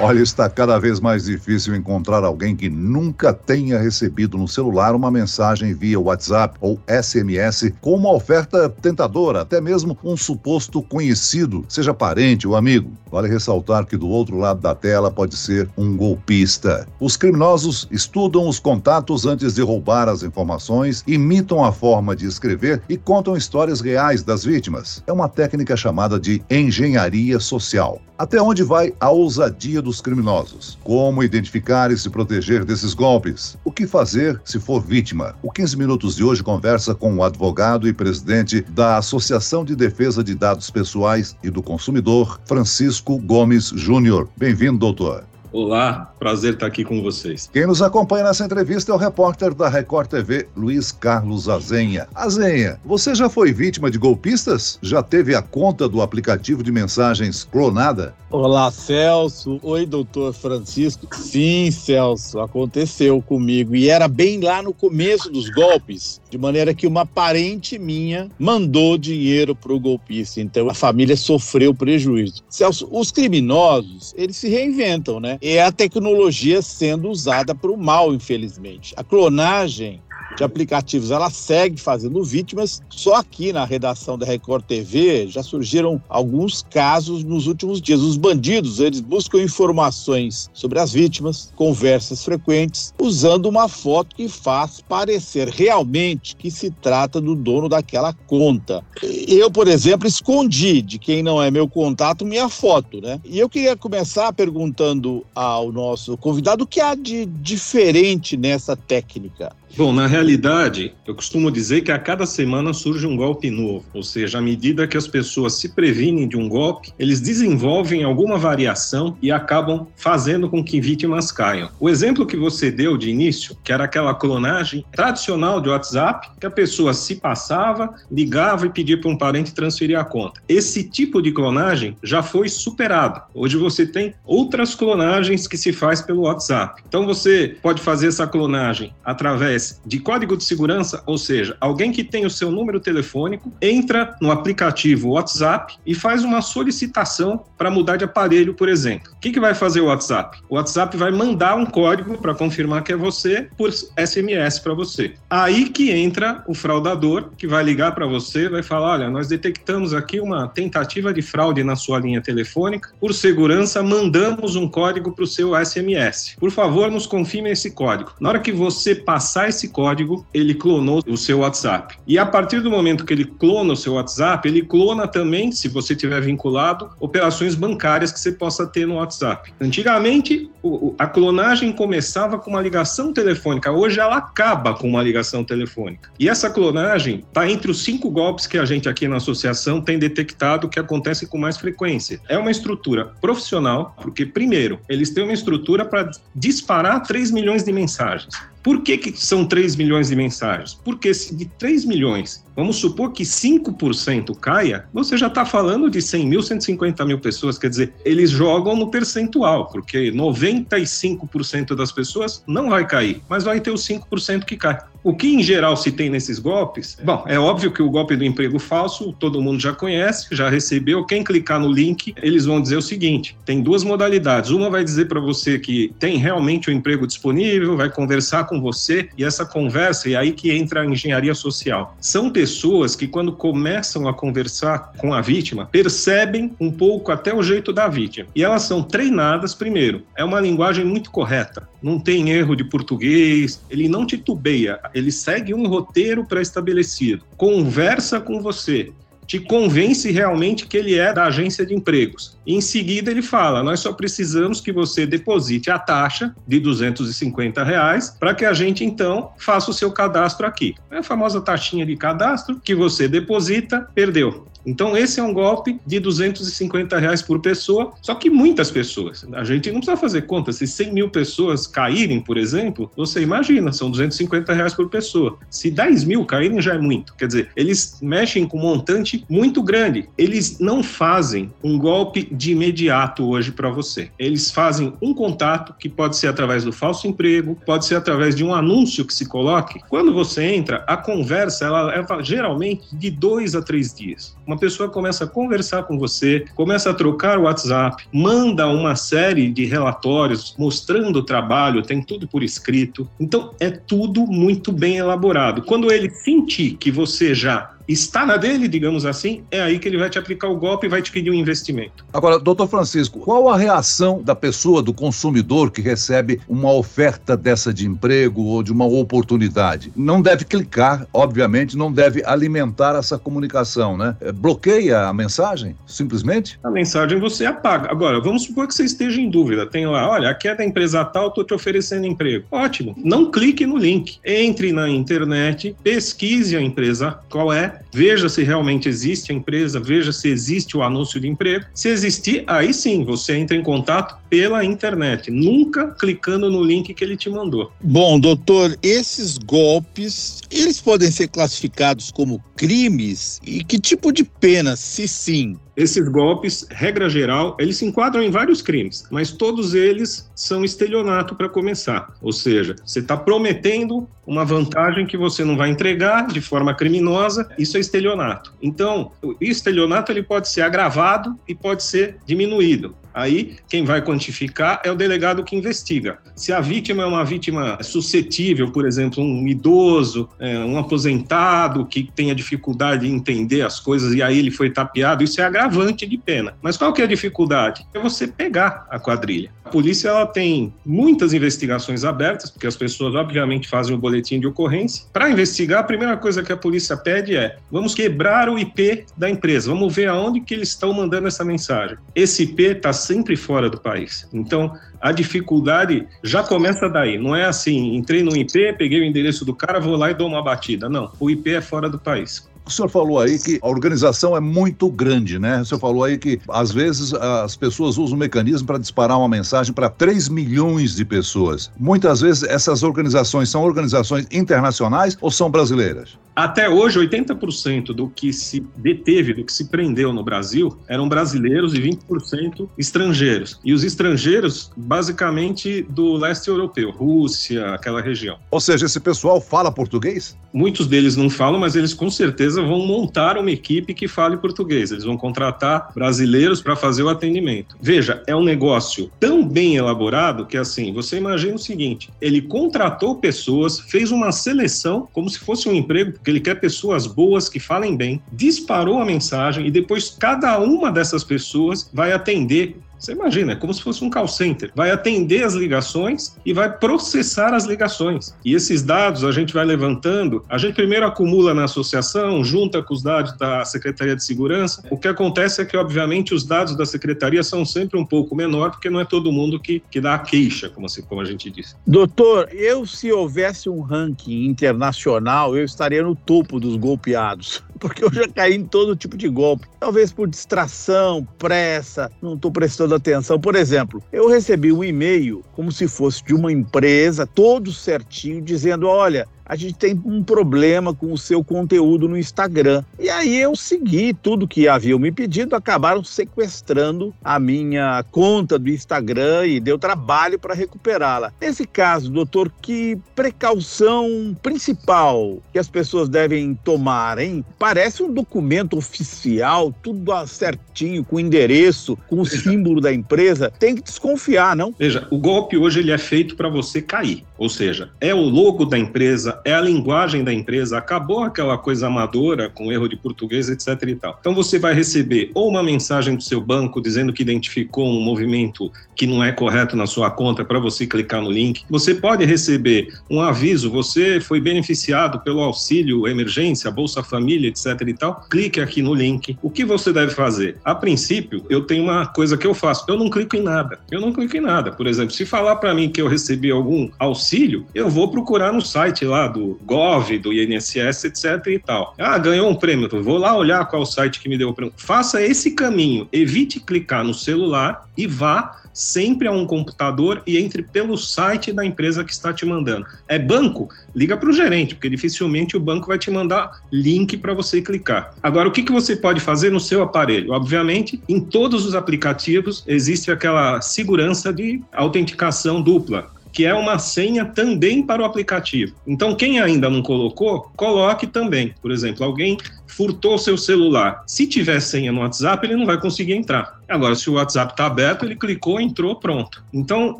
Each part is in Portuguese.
Olha, está cada vez mais difícil encontrar alguém que nunca tenha recebido no celular uma mensagem via WhatsApp ou SMS com uma oferta tentadora, até mesmo um suposto conhecido, seja parente ou amigo. Vale ressaltar que do outro lado da tela pode ser um golpista. Os criminosos estudam os contatos antes de roubar as informações, imitam a forma de escrever e contam histórias reais das vítimas. É uma técnica chamada de engenharia social. Até onde vai a ousadia dos criminosos? Como identificar e se proteger desses golpes? O que fazer se for vítima? O 15 Minutos de hoje conversa com o advogado e presidente da Associação de Defesa de Dados Pessoais e do Consumidor, Francisco Gomes Júnior. Bem-vindo, doutor. Olá, prazer estar aqui com vocês. Quem nos acompanha nessa entrevista é o repórter da Record TV, Luiz Carlos Azenha. Azenha, você já foi vítima de golpistas? Já teve a conta do aplicativo de mensagens clonada? Olá, Celso. Oi, doutor Francisco. Sim, Celso, aconteceu comigo. E era bem lá no começo dos golpes, de maneira que uma parente minha mandou dinheiro para o golpista. Então a família sofreu prejuízo. Celso, os criminosos, eles se reinventam, né? É a tecnologia sendo usada para o mal, infelizmente. A clonagem de aplicativos, ela segue fazendo vítimas. Só aqui na redação da Record TV já surgiram alguns casos nos últimos dias. Os bandidos, eles buscam informações sobre as vítimas, conversas frequentes, usando uma foto que faz parecer realmente que se trata do dono daquela conta. Eu, por exemplo, escondi de quem não é meu contato minha foto, né? E eu queria começar perguntando ao nosso convidado o que há de diferente nessa técnica. Bom, na realidade, eu costumo dizer que a cada semana surge um golpe novo, ou seja, à medida que as pessoas se previnem de um golpe, eles desenvolvem alguma variação e acabam fazendo com que vítimas caiam. O exemplo que você deu de início, que era aquela clonagem tradicional de WhatsApp, que a pessoa se passava, ligava e pedia para um parente transferir a conta. Esse tipo de clonagem já foi superado. Hoje você tem outras clonagens que se faz pelo WhatsApp. Então você pode fazer essa clonagem através de código de segurança, ou seja, alguém que tem o seu número telefônico entra no aplicativo WhatsApp e faz uma solicitação para mudar de aparelho, por exemplo. O que, que vai fazer o WhatsApp? O WhatsApp vai mandar um código para confirmar que é você por SMS para você. Aí que entra o fraudador que vai ligar para você, vai falar: olha, nós detectamos aqui uma tentativa de fraude na sua linha telefônica. Por segurança, mandamos um código para o seu SMS. Por favor, nos confirme esse código. Na hora que você passar esse código, ele clonou o seu WhatsApp. E a partir do momento que ele clona o seu WhatsApp, ele clona também, se você tiver vinculado, operações bancárias que você possa ter no WhatsApp. Antigamente, a clonagem começava com uma ligação telefônica, hoje ela acaba com uma ligação telefônica. E essa clonagem está entre os cinco golpes que a gente aqui na associação tem detectado que acontecem com mais frequência. É uma estrutura profissional, porque, primeiro, eles têm uma estrutura para disparar 3 milhões de mensagens. Por que, que são 3 milhões de mensagens? Porque se de 3 milhões, vamos supor que 5% caia, você já está falando de 100 mil, 150 mil pessoas. Quer dizer, eles jogam no percentual, porque 95% das pessoas não vai cair, mas vai ter os 5% que cai. O que em geral se tem nesses golpes? Bom, é óbvio que o golpe do emprego falso todo mundo já conhece, já recebeu. Quem clicar no link, eles vão dizer o seguinte: tem duas modalidades. Uma vai dizer para você que tem realmente o um emprego disponível, vai conversar com você e essa conversa, e aí que entra a engenharia social. São pessoas que, quando começam a conversar com a vítima, percebem um pouco até o jeito da vítima. E elas são treinadas, primeiro, é uma linguagem muito correta, não tem erro de português, ele não titubeia, ele segue um roteiro pré-estabelecido, conversa com você, te convence realmente que ele é da agência de empregos. Em seguida ele fala: nós só precisamos que você deposite a taxa de 250 reais para que a gente então faça o seu cadastro aqui. É a famosa taxinha de cadastro que você deposita, perdeu. Então, esse é um golpe de 250 reais por pessoa, só que muitas pessoas. A gente não precisa fazer conta. Se 100 mil pessoas caírem, por exemplo, você imagina, são 250 reais por pessoa. Se 10 mil caírem, já é muito. Quer dizer, eles mexem com um montante muito grande. Eles não fazem um golpe de imediato hoje para você. Eles fazem um contato que pode ser através do falso emprego, pode ser através de um anúncio que se coloque. Quando você entra, a conversa ela leva geralmente de dois a três dias. Uma pessoa começa a conversar com você, começa a trocar o WhatsApp, manda uma série de relatórios mostrando o trabalho, tem tudo por escrito. Então é tudo muito bem elaborado. Quando ele sentir que você já está na dele, digamos assim, é aí que ele vai te aplicar o golpe e vai te pedir um investimento. Agora, doutor Francisco, qual a reação da pessoa, do consumidor que recebe uma oferta dessa de emprego ou de uma oportunidade? Não deve clicar, obviamente, não deve alimentar essa comunicação, né? É, bloqueia a mensagem, simplesmente? A mensagem você apaga. Agora, vamos supor que você esteja em dúvida. Tem lá, olha, aqui é da empresa tal, estou te oferecendo emprego. Ótimo. Não clique no link. Entre na internet, pesquise a empresa, qual é, veja se realmente existe a empresa, veja se existe o anúncio de emprego. Se existir, aí sim você entra em contato pela internet, nunca clicando no link que ele te mandou. Bom, doutor, esses golpes, eles podem ser classificados como crimes? E que tipo de pena, se sim? Esses golpes, regra geral, eles se enquadram em vários crimes, mas todos eles são estelionato para começar. Ou seja, você está prometendo uma vantagem que você não vai entregar de forma criminosa, isso é estelionato. Então, o estelionato ele pode ser agravado e pode ser diminuído. Aí, quem vai quantificar é o delegado que investiga. Se a vítima é uma vítima suscetível, por exemplo, um idoso, é, um aposentado que tenha dificuldade em entender as coisas e aí ele foi tapeado, isso é agravante de pena. Mas qual que é a dificuldade? É você pegar a quadrilha. A polícia ela tem muitas investigações abertas, porque as pessoas obviamente fazem o boletim de ocorrência. Para investigar, a primeira coisa que a polícia pede é: vamos quebrar o IP da empresa, vamos ver aonde que eles estão mandando essa mensagem. Esse IP está sempre fora do país. Então, a dificuldade já começa daí. Não é assim, entrei no IP, peguei o endereço do cara, vou lá e dou uma batida. Não, o IP é fora do país. O senhor falou aí que a organização é muito grande, né? O senhor falou aí que, às vezes, as pessoas usam o mecanismo para disparar uma mensagem para 3 milhões de pessoas. Muitas vezes, essas organizações são organizações internacionais ou são brasileiras? Até hoje, 80% do que se deteve, do que se prendeu no Brasil, eram brasileiros e 20% estrangeiros. E os estrangeiros, basicamente, do leste europeu, Rússia, aquela região. Ou seja, esse pessoal fala português? Muitos deles não falam, mas eles com certeza vão montar uma equipe que fale português. Eles vão contratar brasileiros para fazer o atendimento. Veja, é um negócio tão bem elaborado que, assim, você imagina o seguinte: ele contratou pessoas, fez uma seleção, como se fosse um emprego, porque ele quer pessoas boas que falem bem, disparou a mensagem e depois cada uma dessas pessoas vai atender você imagina, é como se fosse um call center. Vai atender as ligações e vai processar as ligações. E esses dados a gente vai levantando, a gente primeiro acumula na associação, junta com os dados da Secretaria de Segurança. O que acontece é que, obviamente, os dados da Secretaria são sempre um pouco menor, porque não é todo mundo que, que dá a queixa, como, assim, como a gente disse. Doutor, eu se houvesse um ranking internacional, eu estaria no topo dos golpeados porque eu já caí em todo tipo de golpe. Talvez por distração, pressa, não estou prestando atenção. Por exemplo, eu recebi um e-mail como se fosse de uma empresa, todo certinho, dizendo: olha, a gente tem um problema com o seu conteúdo no Instagram. E aí eu segui tudo que haviam me pedido, acabaram sequestrando a minha conta do Instagram e deu trabalho para recuperá-la. Nesse caso, doutor, que precaução principal que as pessoas devem tomar, hein? Parece um documento oficial, tudo certinho, com endereço, com o símbolo da empresa. Tem que desconfiar, não? Veja, o golpe hoje ele é feito para você cair. Ou seja, é o logo da empresa, é a linguagem da empresa, acabou aquela coisa amadora com erro de português, etc e tal. Então você vai receber ou uma mensagem do seu banco dizendo que identificou um movimento que não é correto na sua conta para você clicar no link. Você pode receber um aviso, você foi beneficiado pelo auxílio emergência, Bolsa Família, etc e tal. Clique aqui no link. O que você deve fazer? A princípio, eu tenho uma coisa que eu faço. Eu não clico em nada. Eu não clico em nada. Por exemplo, se falar para mim que eu recebi algum auxílio, eu vou procurar no site lá do Gov, do INSS, etc e tal. Ah, ganhou um prêmio, vou lá olhar qual site que me deu o prêmio. Faça esse caminho, evite clicar no celular e vá sempre a um computador e entre pelo site da empresa que está te mandando. É banco? Liga para o gerente, porque dificilmente o banco vai te mandar link para você clicar. Agora, o que, que você pode fazer no seu aparelho? Obviamente, em todos os aplicativos existe aquela segurança de autenticação dupla que é uma senha também para o aplicativo. Então, quem ainda não colocou, coloque também. Por exemplo, alguém furtou seu celular. Se tiver senha no WhatsApp, ele não vai conseguir entrar. Agora, se o WhatsApp está aberto, ele clicou, entrou, pronto. Então,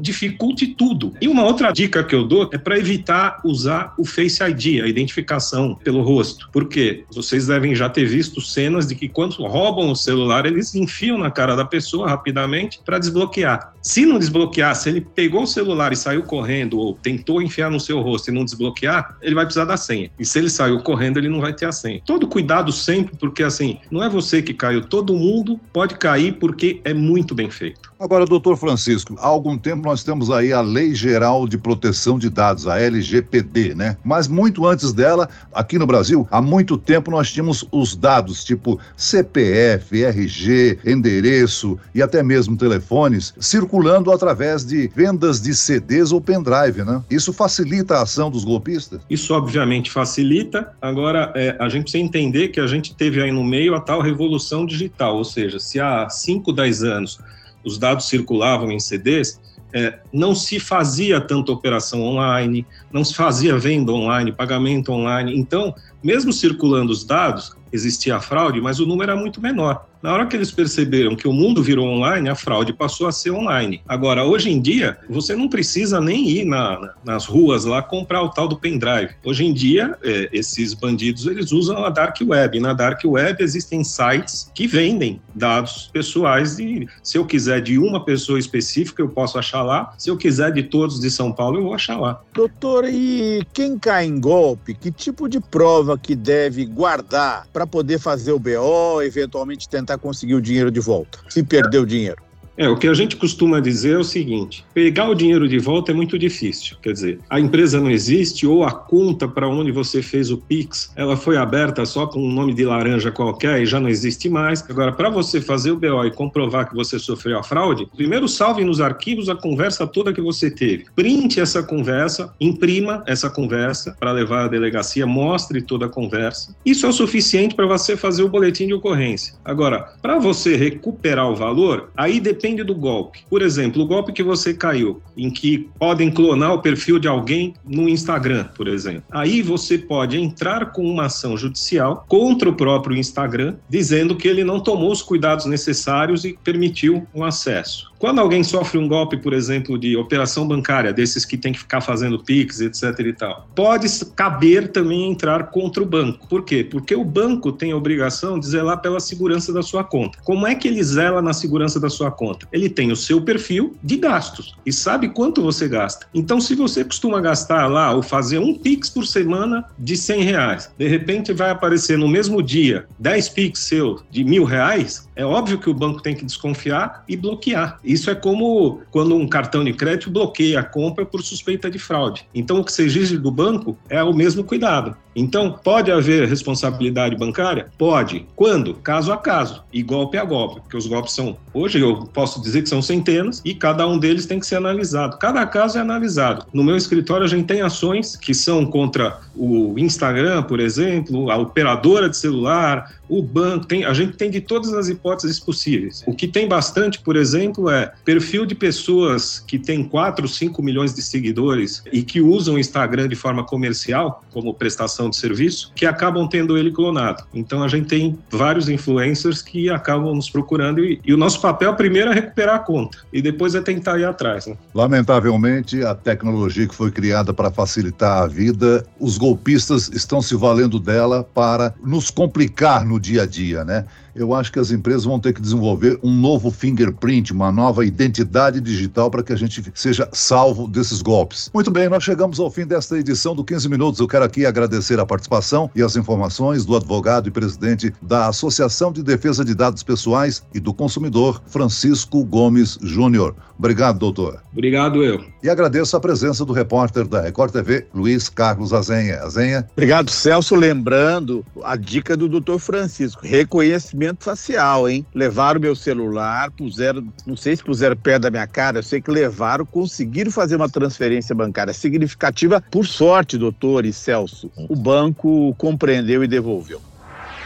dificulte tudo. E uma outra dica que eu dou é para evitar usar o Face ID, a identificação pelo rosto. Por quê? Vocês devem já ter visto cenas de que quando roubam o celular, eles enfiam na cara da pessoa rapidamente para desbloquear. Se não desbloquear, se ele pegou o celular e saiu correndo ou tentou enfiar no seu rosto e não desbloquear, ele vai precisar da senha. E se ele saiu correndo, ele não vai ter a senha. Todo cuidado sempre, porque assim, não é você que caiu, todo mundo pode cair porque é muito bem feito. Agora, doutor Francisco, há algum tempo nós temos aí a Lei Geral de Proteção de Dados, a LGPD, né? Mas muito antes dela, aqui no Brasil, há muito tempo nós tínhamos os dados tipo CPF, RG, endereço e até mesmo telefones circulando através de vendas de CDs ou pendrive, né? Isso facilita a ação dos golpistas? Isso obviamente facilita. Agora, é, a gente precisa entender que a gente teve aí no meio a tal revolução digital, ou seja, se há 5, 10 anos os dados circulavam em CDs, é, não se fazia tanta operação online, não se fazia venda online, pagamento online. Então, mesmo circulando os dados, existia fraude, mas o número era muito menor. Na hora que eles perceberam que o mundo virou online, a fraude passou a ser online. Agora, hoje em dia, você não precisa nem ir na, nas ruas lá comprar o tal do pendrive. Hoje em dia, é, esses bandidos eles usam a dark web. Na dark web existem sites que vendem dados pessoais e se eu quiser de uma pessoa específica, eu posso achar lá. Se eu quiser de todos de São Paulo, eu vou achar lá. Doutor, e quem cai em golpe, que tipo de prova que deve guardar para poder fazer o BO, eventualmente tentar conseguir o dinheiro de volta, se perder o dinheiro. É, o que a gente costuma dizer é o seguinte: pegar o dinheiro de volta é muito difícil. Quer dizer, a empresa não existe ou a conta para onde você fez o Pix, ela foi aberta só com um nome de laranja qualquer e já não existe mais. Agora, para você fazer o BO e comprovar que você sofreu a fraude, primeiro salve nos arquivos a conversa toda que você teve. Printe essa conversa, imprima essa conversa para levar à delegacia, mostre toda a conversa. Isso é o suficiente para você fazer o boletim de ocorrência. Agora, para você recuperar o valor, aí depende depende do golpe. Por exemplo, o golpe que você caiu, em que podem clonar o perfil de alguém no Instagram, por exemplo. Aí você pode entrar com uma ação judicial contra o próprio Instagram, dizendo que ele não tomou os cuidados necessários e permitiu o acesso. Quando alguém sofre um golpe, por exemplo, de operação bancária, desses que tem que ficar fazendo PIX, etc e tal, pode caber também entrar contra o banco. Por quê? Porque o banco tem a obrigação de zelar pela segurança da sua conta. Como é que ele zela na segurança da sua conta? Ele tem o seu perfil de gastos e sabe quanto você gasta. Então, se você costuma gastar lá ou fazer um PIX por semana de 100 reais, de repente vai aparecer no mesmo dia 10 PIX seu de mil reais, é óbvio que o banco tem que desconfiar e bloquear. Isso é como quando um cartão de crédito bloqueia a compra por suspeita de fraude. Então, o que se exige do banco é o mesmo cuidado. Então, pode haver responsabilidade bancária? Pode. Quando? Caso a caso e golpe a golpe, porque os golpes são, hoje eu posso dizer que são centenas e cada um deles tem que ser analisado. Cada caso é analisado. No meu escritório, a gente tem ações que são contra o Instagram, por exemplo, a operadora de celular, o banco, tem, a gente tem de todas as hipóteses possíveis. O que tem bastante, por exemplo, é perfil de pessoas que têm 4, 5 milhões de seguidores e que usam o Instagram de forma comercial, como prestação de serviço, que acabam tendo ele clonado. Então a gente tem vários influencers que acabam nos procurando e, e o nosso papel primeiro é recuperar a conta e depois é tentar ir atrás. Né? Lamentavelmente, a tecnologia que foi criada para facilitar a vida, os golpistas estão se valendo dela para nos complicar no dia a dia, né? Eu acho que as empresas vão ter que desenvolver um novo fingerprint, uma nova identidade digital para que a gente seja salvo desses golpes. Muito bem, nós chegamos ao fim desta edição do 15 Minutos. Eu quero aqui agradecer a participação e as informações do advogado e presidente da Associação de Defesa de Dados Pessoais e do Consumidor, Francisco Gomes Júnior. Obrigado, doutor. Obrigado, eu. E agradeço a presença do repórter da Record TV, Luiz Carlos Azenha. Azenha. Obrigado, Celso. Lembrando a dica do doutor Francisco: reconhecimento facial, hein? Levaram meu celular, puseram, não sei se puseram perto da minha cara, eu sei que levaram, conseguiram fazer uma transferência bancária significativa. Por sorte, doutor e Celso, o banco compreendeu e devolveu.